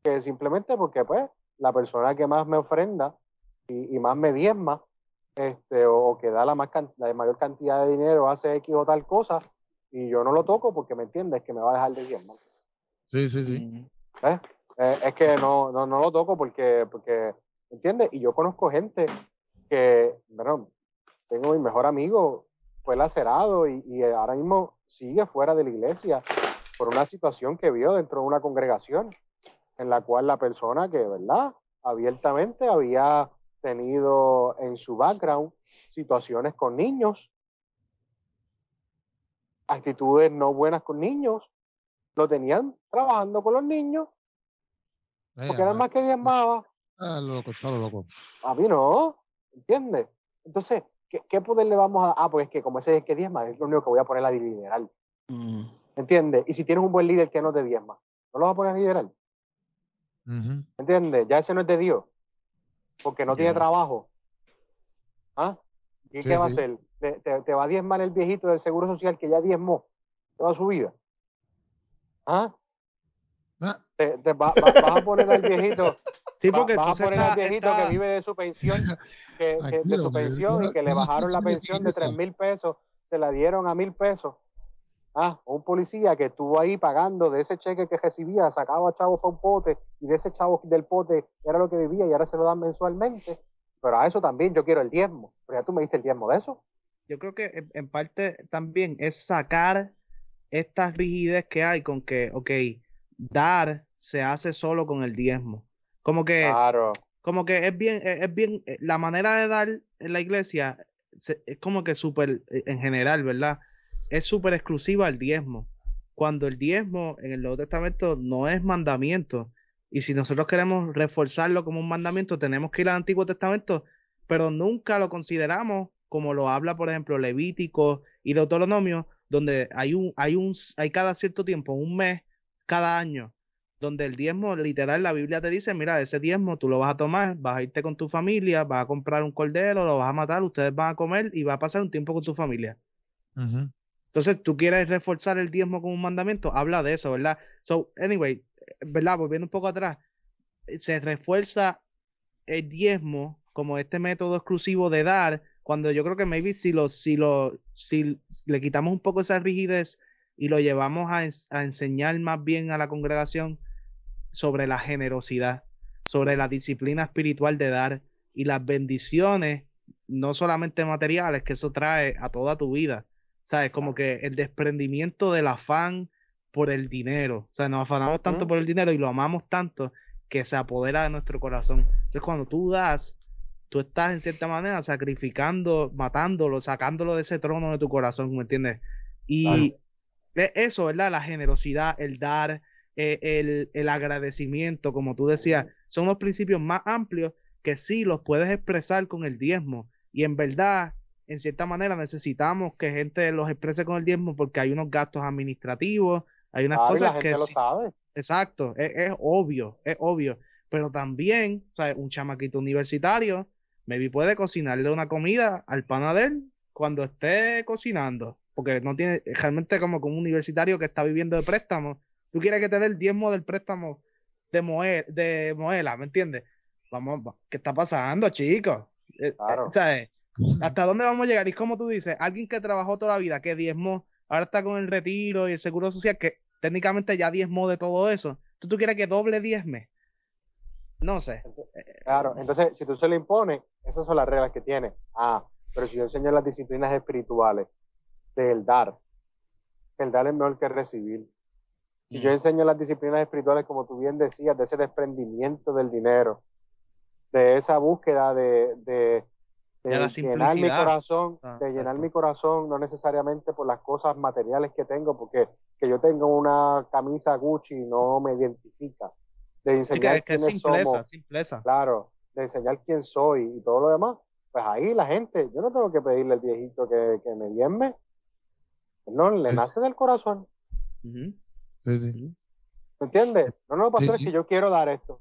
que simplemente porque pues la persona que más me ofrenda y, y más me diezma este, o, o que da la, más can- la mayor cantidad de dinero hace X o tal cosa y yo no lo toco porque me entiendes que me va a dejar de diezmar. Sí, sí, sí. Eh, es que no, no, no lo toco porque, porque, ¿entiendes? Y yo conozco gente que, bueno, tengo mi mejor amigo, fue lacerado y, y ahora mismo sigue fuera de la iglesia por una situación que vio dentro de una congregación en la cual la persona que, ¿verdad? Abiertamente había tenido en su background situaciones con niños, actitudes no buenas con niños, lo tenían trabajando con los niños, porque nada más que diezmaba, Ah, lo loco, está lo loco. a mí no, ¿entiendes? Entonces, ¿qué, qué poder le vamos a dar? Ah, pues es que como ese es el que diezma, es lo único que voy a poner a liderar, Mm. ¿entiendes? Y si tienes un buen líder que no te diezma, ¿no lo vas a poner a liderar? Ujú. ¿Entiendes? Ya ese no es de Dios, porque no tiene trabajo. ¿Ah? ¿Y Sí, qué va a hacer? ¿Te, te, va a diezmar el viejito del Seguro Social que ya diezmó toda su vida? ¿Ah? Ah, Te, te va- va- vas a poner al viejito Sí, Va- porque vas a poner al viejito está- que vive de su pensión, que, que- de su pensión y que le bajaron la pensión de tres mil pesos, se la dieron a mil pesos. Ah, un policía que estuvo ahí pagando de ese cheque que recibía, sacaba a chavos para un pote y de ese chavo del pote era lo que vivía y ahora se lo dan mensualmente. Pero a eso también yo quiero el diezmo. Pero ya tú me diste el diezmo de eso. yo creo que en, en parte también es sacar esta rigidez que hay con que, ok, dar se hace solo con el diezmo. Como que, Claro. como que es bien, es es bien, eh, la manera de dar en la iglesia es como que súper, eh, en general, ¿verdad? Es súper exclusiva al diezmo. Cuando el diezmo en el Nuevo Testamento no es mandamiento. Y si nosotros queremos reforzarlo como un mandamiento, tenemos que ir al Antiguo Testamento, pero nunca lo consideramos como lo habla, por ejemplo, Levítico y Deuteronomio, donde hay un, hay un, hay cada cierto tiempo, un mes, cada año, donde el diezmo, literal, la Biblia te dice, mira, ese diezmo tú lo vas a tomar, vas a irte con tu familia, vas a comprar un cordero, lo vas a matar, ustedes van a comer y va a pasar un tiempo con tu familia. Ujú. Entonces, tú quieres reforzar el diezmo como un mandamiento, habla de eso, ¿verdad? So, anyway, ¿verdad? Volviendo un poco atrás, se refuerza el diezmo como este método exclusivo de dar, cuando yo creo que maybe si lo, si lo, si le quitamos un poco esa rigidez y lo llevamos a enseñar más bien a la congregación sobre la generosidad, sobre la disciplina espiritual de dar y las bendiciones, no solamente materiales, que eso trae a toda tu vida. ¿Sabes? Como que el desprendimiento del afán por el dinero. O sea, nos afanamos tanto por el dinero y lo amamos tanto que se apodera de nuestro corazón. Entonces, cuando tú das, tú estás en cierta manera sacrificando, matándolo, sacándolo de ese trono de tu corazón, ¿me entiendes? Y e- eso, ¿verdad? La generosidad, el dar, eh, el, el agradecimiento, como tú decías, son los principios más amplios que sí los puedes expresar con el diezmo. Y en verdad, en cierta manera, necesitamos que gente los exprese con el diezmo porque hay unos gastos administrativos, hay unas Claro, y la cosas gente que lo sí- sabe. Exacto, es, es obvio, es obvio. Pero también, o sea, un chamaquito universitario, maybe puede cocinarle una comida al pana de él cuando esté cocinando. Porque no tiene, realmente como como un universitario que está viviendo de préstamo, tú quieres que te dé el diezmo del préstamo de, de Moela, ¿me entiendes? Vamos, va- ¿qué está pasando, chicos? Eh, eh, Claro. ¿sabes? ¿Hasta dónde vamos a llegar? Y como tú dices, alguien que trabajó toda la vida, que diezmó, ahora está con el retiro y el seguro social, que técnicamente ya diezmó de todo eso. ¿Tú, tú quieres que doble diezme? No sé. Claro, entonces si tú se lo impones, esas son las reglas que tiene. Ah, pero si yo enseño las disciplinas espirituales del dar, el dar es mejor que recibir. Si yo Mm. enseño las disciplinas espirituales, como tú bien decías, de ese desprendimiento del dinero, de esa búsqueda de, de, de De llenar mi corazón, Ah, de llenar mi corazón, no necesariamente por las cosas materiales que tengo, porque que yo tengo una camisa Gucci no me identifica. De Sí, enseñar que, que quiénes simpleza, somos, simpleza. claro, de enseñar quién soy y todo lo demás, pues ahí la gente, yo no tengo que pedirle al viejito que, que me diezme, no, le Es- nace del corazón. Sí, sí. ¿me entiendes? No, no, pastor, sí. es que yo quiero dar esto,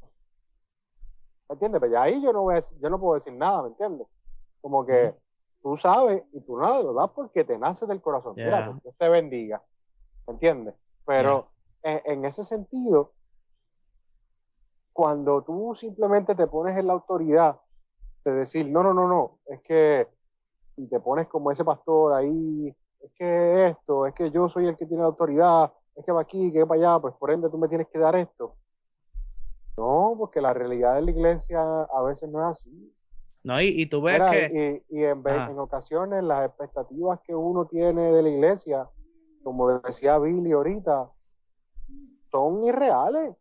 ¿me entiendes? Pero ya ahí yo no voy a, yo no puedo decir nada, ¿me entiendes? Como que tú sabes y tú nada lo das porque te nace del corazón, mira, Yeah. pues Dios te bendiga, ¿me entiendes? Pero en, en ese sentido, cuando tú simplemente te pones en la autoridad de decir, no, no, no, no, es que, y te pones como ese pastor ahí, es que esto, es que yo soy el que tiene la autoridad, es que va aquí, que va para allá, pues por ende tú me tienes que dar esto. No, porque la realidad de la iglesia a veces no es así. No, y, y tú ves Mira, que. y, y en, vez- Ajá. en ocasiones las expectativas que uno tiene de la iglesia, como decía Billy ahorita, son irreales.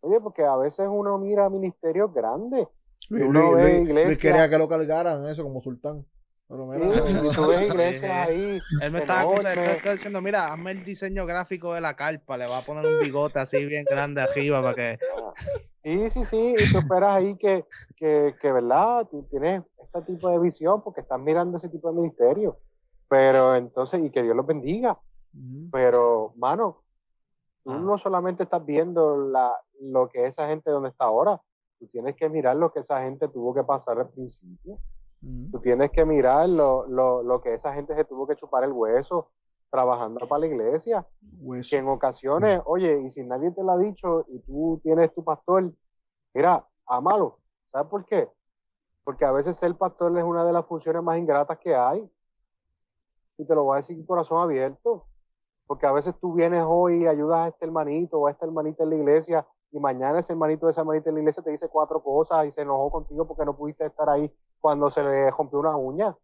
Oye, porque a veces uno mira ministerios grandes. Luis, uno Luis- ve Luis- Luis iglesia- quería que lo cargaran eso como sultán. Pero mira, Sí, no, tú ves iglesias ahí. Él me estaba, él me diciendo, mira, hazme el diseño gráfico de la carpa, le va a poner un bigote así bien grande arriba para que... Sí, sí, sí, y tú esperas ahí que, que, que, ¿verdad? Tú tienes este tipo de visión porque estás mirando ese tipo de ministerio. Pero entonces, y que Dios los bendiga. Pero, mano, tú Ah. no solamente estás viendo la, lo que esa gente donde está ahora, tú tienes que mirar lo que esa gente tuvo que pasar al principio. Tú tienes que mirar lo, lo, lo que esa gente se tuvo que chupar el hueso trabajando para la iglesia. Hueso. Que en ocasiones, oye, y si nadie te lo ha dicho y tú tienes tu pastor, mira, amalo. ¿Sabes por qué? Porque a veces ser pastor es una de las funciones más ingratas que hay. Y te lo voy a decir con corazón abierto. Porque a veces tú vienes hoy y ayudas a este hermanito o a esta hermanita en la iglesia y mañana ese hermanito o esa hermanita en la iglesia te dice cuatro cosas y se enojó contigo porque no pudiste estar ahí cuando se le rompió una uña.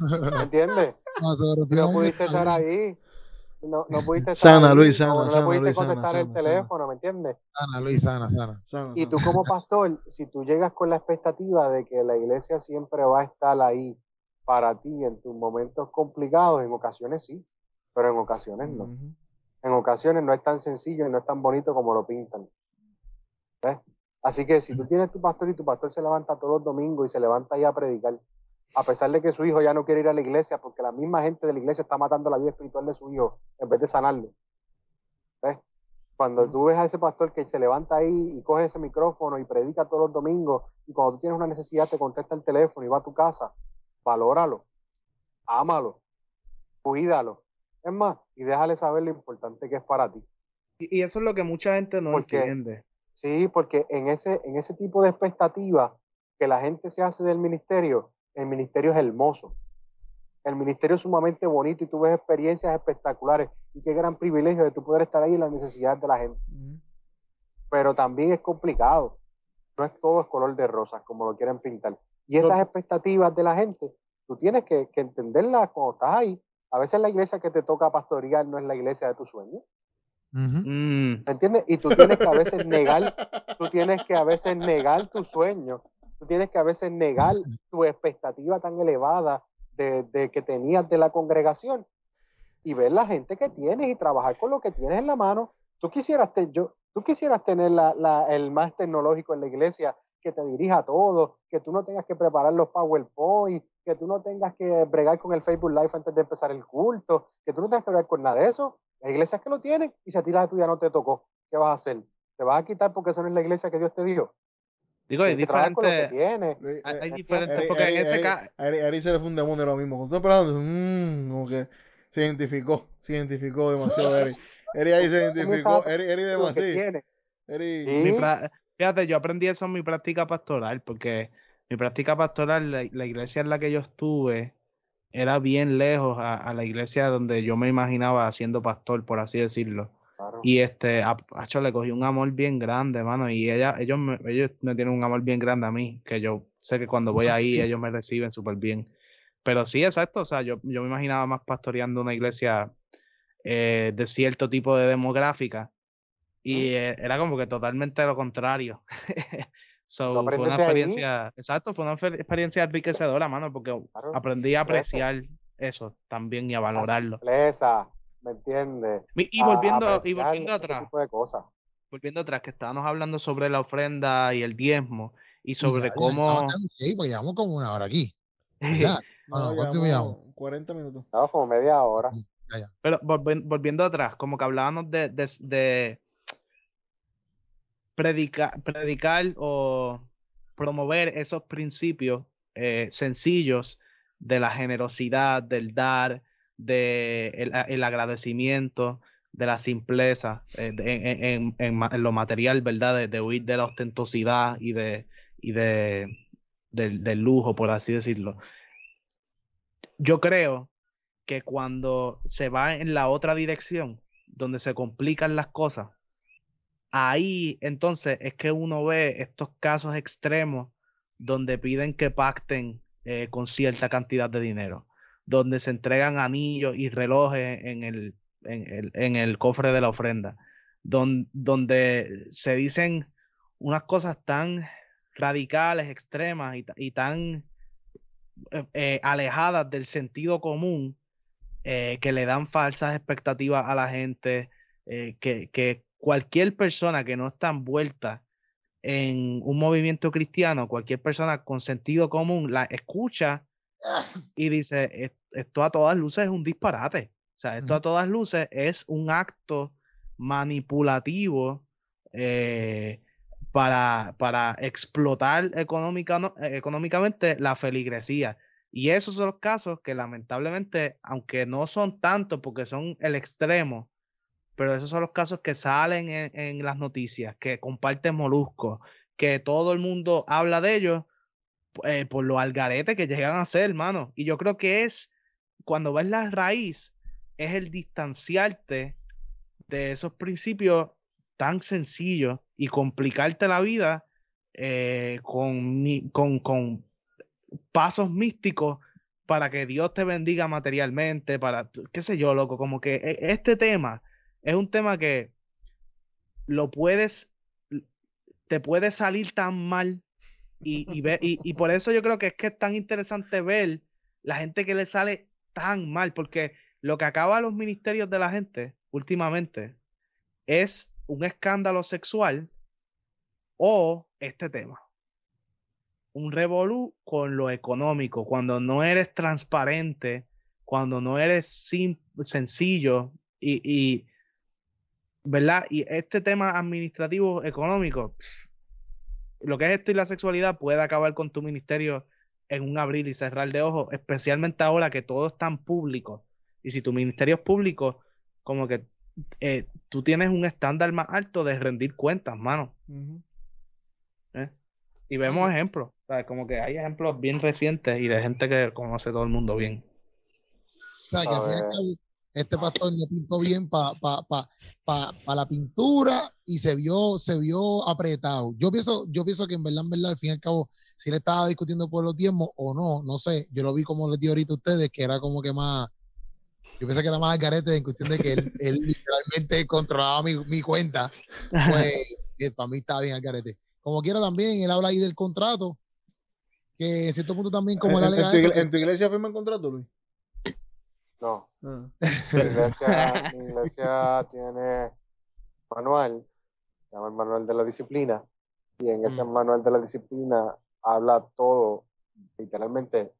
¿Me entiendes? No, se no pudiste estar ahí. No, no pudiste estar Sana, ahí, Luis, sana, no sana, pudiste Luis, sana, contestar el sana, teléfono, ¿me entiendes? Sana, Luis, sana, sana. Sana, Y sana. tú como pastor, si tú llegas con la expectativa de que la iglesia siempre va a estar ahí para ti en tus momentos complicados, en ocasiones sí, pero en ocasiones no. En ocasiones no es tan sencillo y no es tan bonito como lo pintan. ¿Ves? Así que si tú tienes tu pastor y tu pastor se levanta todos los domingos y se levanta ahí a predicar, a pesar de que su hijo ya no quiere ir a la iglesia porque la misma gente de la iglesia está matando la vida espiritual de su hijo en vez de sanarlo. ¿Ves? Cuando tú ves a ese pastor que se levanta ahí y coge ese micrófono y predica todos los domingos y cuando tú tienes una necesidad te contesta el teléfono y va a tu casa, valóralo, ámalo, cuídalo. Es más, y déjale saber lo importante que es para ti. Y, y eso es lo que mucha gente no Porque- entiende. Sí, porque en ese, en ese tipo de expectativa que la gente se hace del ministerio, el ministerio es hermoso. El ministerio es sumamente bonito y tú ves experiencias espectaculares y qué gran privilegio de tú poder estar ahí en las necesidades de la gente. Pero también es complicado. No es todo es color de rosas como lo quieren pintar. Y esas expectativas de la gente, tú tienes que, que entenderlas cuando estás ahí. A veces la iglesia que te toca pastorear no es la iglesia de tus sueños. Mm, ¿Me entiendes? Y tú tienes que a veces negar, tú tienes que a veces negar tu sueño, tú tienes que a veces negar tu expectativa tan elevada de, de que tenías de la congregación y ver la gente que tienes y trabajar con lo que tienes en la mano. Tú quisieras, te- yo, tú quisieras tener la, la- el más tecnológico en la iglesia que te dirija todo, que tú no tengas que preparar los PowerPoint, que tú no tengas que bregar con el Facebook Live antes de empezar el culto, que tú no tengas que bregar con nada de eso. Hay iglesias que lo tienen y si a ti la tuya no te tocó, ¿qué vas a hacer? ¿Te vas a quitar porque eso no es la iglesia que Dios te dio? digo, hay con lo diferentes. Eh, Hay, eh, hay Eri- diferentes. Eri- Porque en ese caso. a Eri- a Eri se le fue un demonio ahora mismo. Cuando estoy esperando, mmm, como que se identificó, se identificó demasiado Eri. Eri ahí se identificó, Eri, Lo demasiado. Eri, Sí. Mi Fíjate, yo aprendí eso en mi práctica pastoral, porque mi práctica pastoral, la, la iglesia en la que yo estuve, era bien lejos a, a la iglesia donde yo me imaginaba siendo pastor, por así decirlo. Claro. Y este, a le cogí un amor bien grande, mano, y ella, ellos me, ellos me tienen un amor bien grande a mí, que yo sé que cuando voy ahí, ellos me reciben súper bien. Pero sí, exacto, o sea, yo, yo me imaginaba más pastoreando una iglesia eh, de cierto tipo de demográfica, y eh, era como que totalmente lo contrario. So, fue una experiencia, exacto, fue una experiencia enriquecedora, mano, porque Claro. aprendí a eso. apreciar eso también y a valorarlo. simpleza, ¿me entiendes? Y A- volviendo, y volviendo atrás, tipo de cosas. volviendo atrás, que estábamos hablando sobre la ofrenda y el diezmo y Y sobre ya, cómo. sí, porque llevamos como una hora aquí. ¿verdad? no, ¿cuánto llevamos llevamos? 40 minutos. No, como media hora. Pero volvi- volviendo atrás, como que hablábamos de, de, de predica- predicar o promover esos principios eh, sencillos de la generosidad, del dar, de el, agradecimiento, de la simpleza, eh, en, en- en- lo material, ¿verdad? De, de huir de la ostentosidad y de, y de del, del lujo, por así decirlo. Yo creo que cuando se va en la otra dirección, donde se complican las cosas, ahí entonces es que uno ve estos casos extremos donde piden que pacten eh, con cierta cantidad de dinero, donde se entregan anillos y relojes en el, en el, en el cofre de la ofrenda, don- donde se dicen unas cosas tan radicales, extremas y, y tan eh, eh, alejadas del sentido común que le dan falsas expectativas a la gente, que, que cualquier persona que no está envuelta en un movimiento cristiano, cualquier persona con sentido común la escucha y dice, "Es- esto a todas luces es un disparate. O sea, esto a todas luces es un acto manipulativo eh, para, para explotar económica, eh, económicamente la feligresía. Y esos son los casos que lamentablemente, aunque no son tantos porque son el extremo, pero esos son los casos que salen en, las noticias, que comparten moluscos, que todo el mundo habla de ellos eh, por lo algarete que llegan a ser, hermano. Y yo creo que es, cuando ves la raíz, es el distanciarte de esos principios tan sencillos y complicarte la vida eh, con, con, con pasos místicos para que Dios te bendiga materialmente, para, qué sé yo, loco, como que e- este tema es un tema que lo puedes, te puede salir tan mal y, y, ve- y, y por eso yo creo que es que es tan interesante ver la gente que le sale tan mal, porque lo que acaba los ministerios de la gente últimamente es un escándalo sexual o este tema. un revolú con lo económico, cuando no eres transparente, cuando no eres sencillo y, ¿verdad? Y este tema administrativo económico, lo que es esto y la sexualidad puede acabar con tu ministerio en un abrir y cerrar de ojos, especialmente ahora que todo es tan público. Y si tu ministerio es público, como que eh, tú tienes un estándar más alto de rendir cuentas, mano. ¿eh? Y vemos ejemplos, ¿sabes? Como que hay ejemplos bien recientes y de gente que conoce todo el mundo bien. O sea, que al fin este pastor no pintó bien para pa, pa, pa, pa la pintura y se vio, se vio apretado. Yo pienso, yo pienso que en verdad, en verdad, al fin y al cabo, si él estaba discutiendo por los diezmos o no, no sé. Yo lo vi como les di ahorita a ustedes, que era como que más. Yo pensé que era más al garete en cuestión de que él, él literalmente controlaba mi, mi cuenta. Pues para mí estaba bien al garete. Como quiera también, él habla ahí del contrato, que en cierto punto también, como él ¿En, en alega tu, eso, en tu iglesia firman contrato, Luis? No, Ah. mi iglesia, mi iglesia tiene manual, se llama el manual de la disciplina, y en ese Mm. manual de la disciplina habla todo, literalmente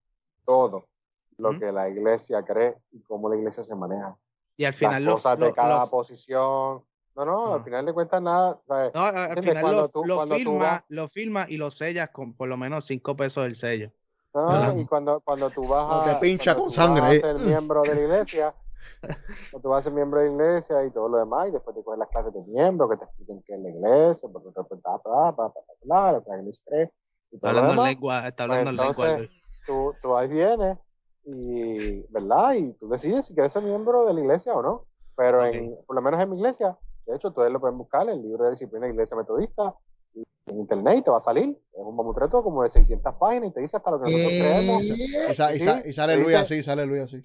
todo, lo Mm. que la iglesia cree y cómo la iglesia se maneja. Y al Las final lo, cosas de lo- cada posición. No, no, al Ah. final de cuentas nada. ¿sabes? no, al final lo, tú- lo cuando tú firma, vas- lo firma y lo sellas con por lo menos cinco pesos del sello. No, Claro. y cuando, cuando tú vas No a. te pincha cuando con tú vas sangre, a eh. ser miembro de la iglesia, cuando tú vas a ser miembro de la iglesia y todo lo demás, y después te coges las clases de miembro que te expliquen qué es la iglesia, por qué bla, bla, bla, bla, Está todo lo hablando en lengua, está pues hablando en lengua. entonces, tú, tú ahí vienes y, ¿verdad? Y tú decides si quieres ser miembro de la iglesia o no. Pero en, por lo menos en mi iglesia, de hecho, ustedes lo pueden buscar en el libro de disciplina de la iglesia metodista, en internet y te va a salir. Es un mamutreto como de 600 páginas y te dice hasta lo que nosotros creemos. Y, sa- y Sí, sa- y sale Luis así, sale Luis así.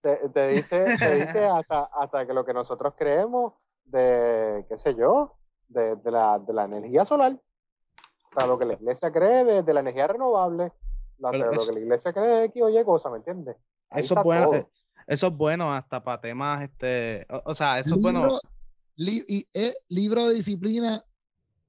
Te, te dice, te dice hasta, hasta que lo que nosotros creemos de, qué sé yo, de, de la, de la energía solar. Sea, lo que la iglesia cree de, de la energía renovable, Pero lo eso- que la iglesia cree de X o Y cosa, ¿me entiendes? Eso es bueno, todo. eh, eso es bueno hasta para temas, este, o, o sea, eso es bueno libro, li- y, eh, libro de disciplina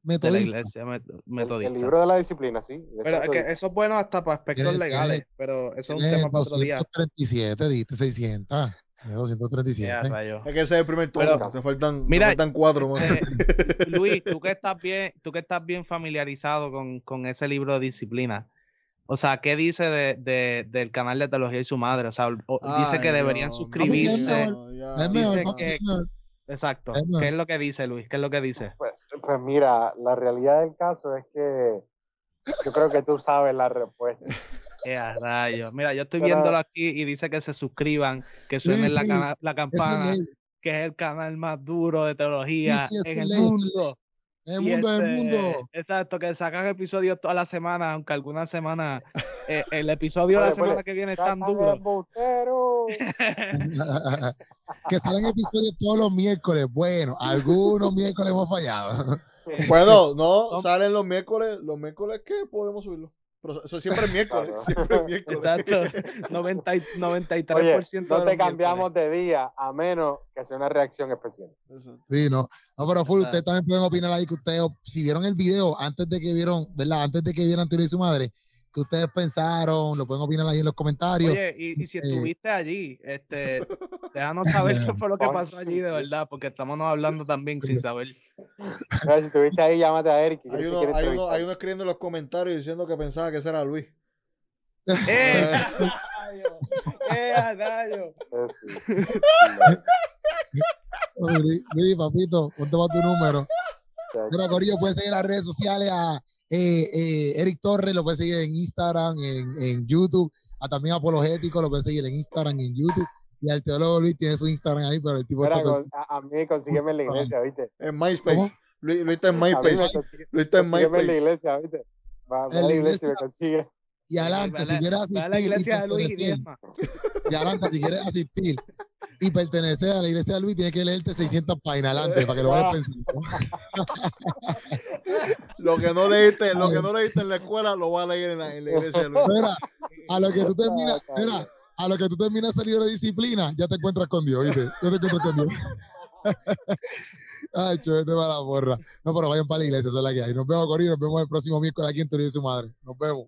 de la iglesia met- El, metodista. el libro de la disciplina, sí. Pero es que eso es bueno hasta para aspectos legales, pero eso es un tema para otro día. 237, diste 600. tiene Ya, 237. rayos. Es que ese es el primer Pero-. Te faltan, te Mira, faltan cuatro más. Eh, Luis, tú que estás bien, tú que estás bien familiarizado con, con ese libro de disciplina. O sea, ¿qué dice de, de- del canal de teología y su madre? O sea, o- dice que deberían no, suscribirse. no, mejor, dice que-. Exacto. ¿Qué es lo que dice Luis? ¿Qué es lo que dice? Pues, pues mira, la realidad del caso es que yo creo que tú sabes la respuesta. A rayos. Mira, yo estoy Pero- viéndolo aquí y dice que se suscriban, que Sí, suenen la, la es campana, que es el canal más duro de teología Sí, sí, en el ley, mundo. El mundo, en el este, mundo. Exacto, que sacan episodios toda la semana, aunque algunas semanas eh, el episodio de la semana que viene es tan ¡Sacan duro. que salen episodios todos los miércoles. Bueno, algunos miércoles hemos fallado. Bueno, no, salen los miércoles. ¿Los miércoles qué? Podemos subirlo. Pero eso siempre es miércoles. Claro. Siempre es miércoles. Exacto, 90 y- 93% Oye, no te miércoles. cambiamos de día a menos que sea una reacción especial. Exacto. Sí, no. No, pero full, ustedes también pueden opinar ahí que ustedes, si vieron el video antes de que vieron, ¿verdad? Antes de que vieran Teoría y su madre, que ustedes pensaron, lo pueden opinar ahí en los comentarios. Oye, y, y si Eh. estuviste allí, este, déjanos saber qué fue lo que pasó allí de verdad, porque estamos hablando también sin saber. Si estuviste ahí, llámate a Eric. Hay uno, hay, uno, hay uno escribiendo en los comentarios diciendo que pensaba que ese era Luis. ¡Eh! ¡Eh! Eh, Luis, papito, ponte para tu número. Mira, Corillo, puedes seguir las redes sociales a eh, eh, Eric Torres, lo puedes seguir en Instagram, en, en YouTube, a también Apologético, lo puedes seguir en Instagram, en YouTube. Y al teólogo Luis tiene su Instagram ahí, pero el tipo Mira, está todo- con- a, a mí consígueme en la iglesia, ¿viste? En MySpace. ¿Cómo? Luis, Luis está en MySpace. Luis está en consígueme en la MySpace. iglesia, ¿viste? Va, va a En la iglesia y me iglesia. consigue. Y adelante, a si quieres asistir. a la y iglesia de Luis y pertenecer- diezma. Y adelante, si quieres asistir y pertenecer a la iglesia de Luis, tienes que leerte 600 páginas adelante para que lo vayas pensando. Lo que no leíste, lo que no leíste en la escuela lo va a leer en la, en la iglesia de Luis. Mira, a lo que tú terminas, Ah, mira, a lo que tú terminas ese libro de disciplina, ya te encuentras con Dios, ¿viste? Ya te encuentras con Dios. Ay, vete para la porra. No, pero vayan para la iglesia, esa es la que hay. Nos vemos, Corillo. Nos vemos el próximo miércoles aquí en Teoría de su madre. Nos vemos.